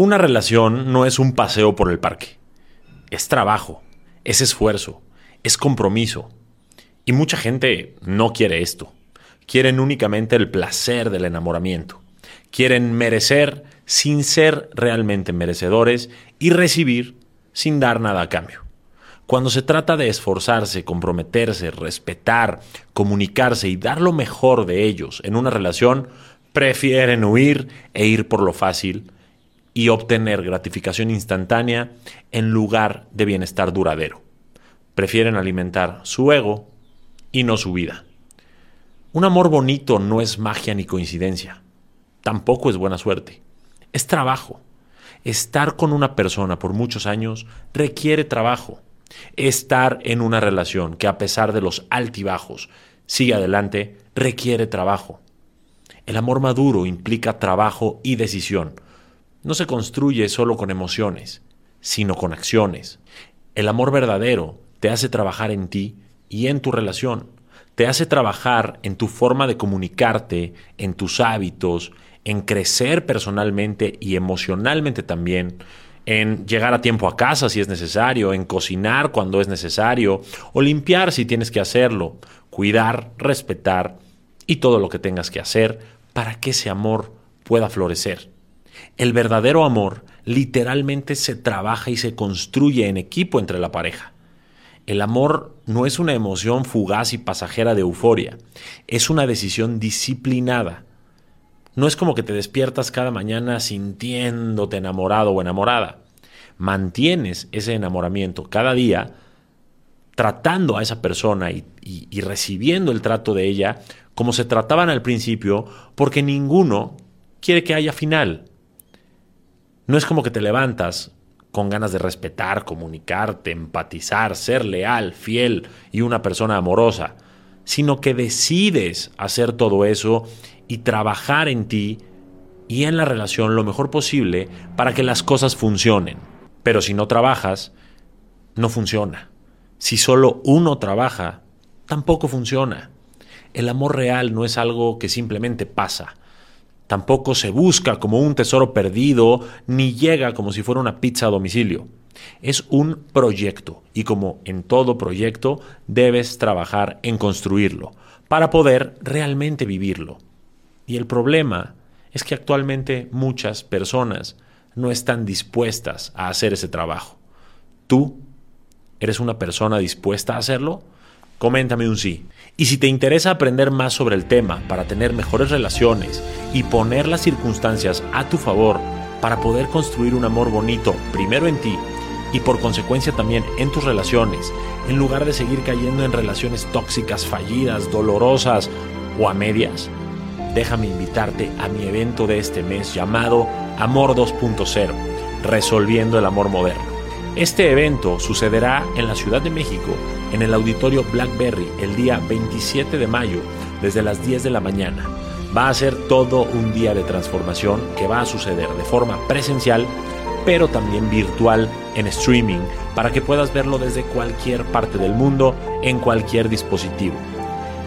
Una relación no es un paseo por el parque. Es trabajo, es esfuerzo, es compromiso. Y mucha gente no quiere esto. Quieren únicamente el placer del enamoramiento. Quieren merecer sin ser realmente merecedores y recibir sin dar nada a cambio. Cuando se trata de esforzarse, comprometerse, respetar, comunicarse y dar lo mejor de ellos en una relación, prefieren huir e ir por lo fácil y obtener gratificación instantánea en lugar de bienestar duradero. Prefieren alimentar su ego y no su vida. Un amor bonito no es magia ni coincidencia. Tampoco es buena suerte. Es trabajo. Estar con una persona por muchos años requiere trabajo. Estar en una relación que a pesar de los altibajos sigue adelante requiere trabajo. El amor maduro implica trabajo y decisión, no se construye solo con emociones, sino con acciones. El amor verdadero te hace trabajar en ti y en tu relación. Te hace trabajar en tu forma de comunicarte, en tus hábitos, en crecer personalmente y emocionalmente también, en llegar a tiempo a casa si es necesario, en cocinar cuando es necesario, o limpiar si tienes que hacerlo, cuidar, respetar y todo lo que tengas que hacer para que ese amor pueda florecer. El verdadero amor literalmente se trabaja y se construye en equipo entre la pareja. El amor no es una emoción fugaz y pasajera de euforia, es una decisión disciplinada. No es como que te despiertas cada mañana sintiéndote enamorado o enamorada. Mantienes ese enamoramiento cada día tratando a esa persona y, y recibiendo el trato de ella como se trataban al principio, porque ninguno quiere que haya final. No es como que te levantas con ganas de respetar, comunicarte, empatizar, ser leal, fiel y una persona amorosa, sino que decides hacer todo eso y trabajar en ti y en la relación lo mejor posible para que las cosas funcionen. Pero si no trabajas, no funciona. Si solo uno trabaja, tampoco funciona. El amor real no es algo que simplemente pasa. Tampoco se busca como un tesoro perdido, ni llega como si fuera una pizza a domicilio. Es un proyecto y como en todo proyecto debes trabajar en construirlo para poder realmente vivirlo. Y el problema es que actualmente muchas personas no están dispuestas a hacer ese trabajo. ¿Tú eres una persona dispuesta a hacerlo? Coméntame un sí. Y si te interesa aprender más sobre el tema para tener mejores relaciones y poner las circunstancias a tu favor para poder construir un amor bonito primero en ti y por consecuencia también en tus relaciones, en lugar de seguir cayendo en relaciones tóxicas, fallidas, dolorosas o a medias, déjame invitarte a mi evento de este mes llamado Amor 2.0, Resolviendo el Amor Moderno. Este evento sucederá en la Ciudad de México, en el Auditorio Blackberry, el día 27 de mayo, desde las 10 de la mañana. Va a ser todo un día de transformación que va a suceder de forma presencial, pero también virtual en streaming, para que puedas verlo desde cualquier parte del mundo, en cualquier dispositivo.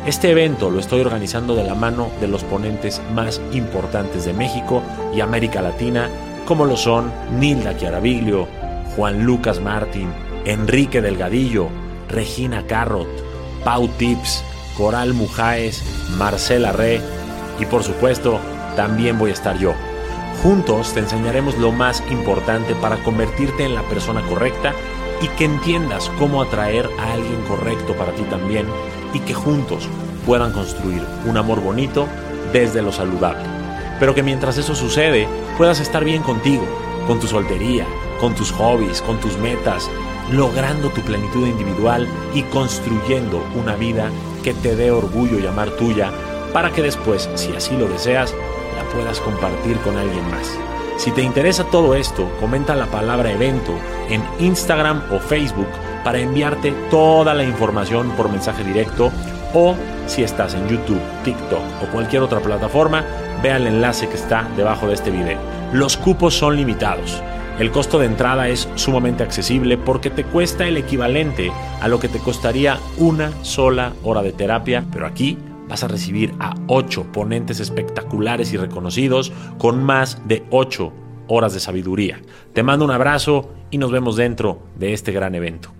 Este evento lo estoy organizando de la mano de los ponentes más importantes de México y América Latina, como lo son Nilda Chiaraviglio, Juan Lucas Martín, Enrique Delgadillo, Regina Carrot, Pau Tips, Coral Mujáez, Marcela Re y por supuesto también voy a estar yo. Juntos te enseñaremos lo más importante para convertirte en la persona correcta y que entiendas cómo atraer a alguien correcto para ti también y que juntos puedan construir un amor bonito desde lo saludable. Pero que mientras eso sucede puedas estar bien contigo, con tu soltería, con tus hobbies, con tus metas, logrando tu plenitud individual y construyendo una vida que te dé orgullo llamar tuya para que después, si así lo deseas, la puedas compartir con alguien más. Si te interesa todo esto, comenta la palabra evento en Instagram o Facebook para enviarte toda la información por mensaje directo o si estás en YouTube, TikTok o cualquier otra plataforma, vea el enlace que está debajo de este video. Los cupos son limitados. El costo de entrada es sumamente accesible porque te cuesta el equivalente a lo que te costaría una sola hora de terapia, pero aquí vas a recibir a 8 ponentes espectaculares y reconocidos con más de 8 horas de sabiduría. Te mando un abrazo y nos vemos dentro de este gran evento.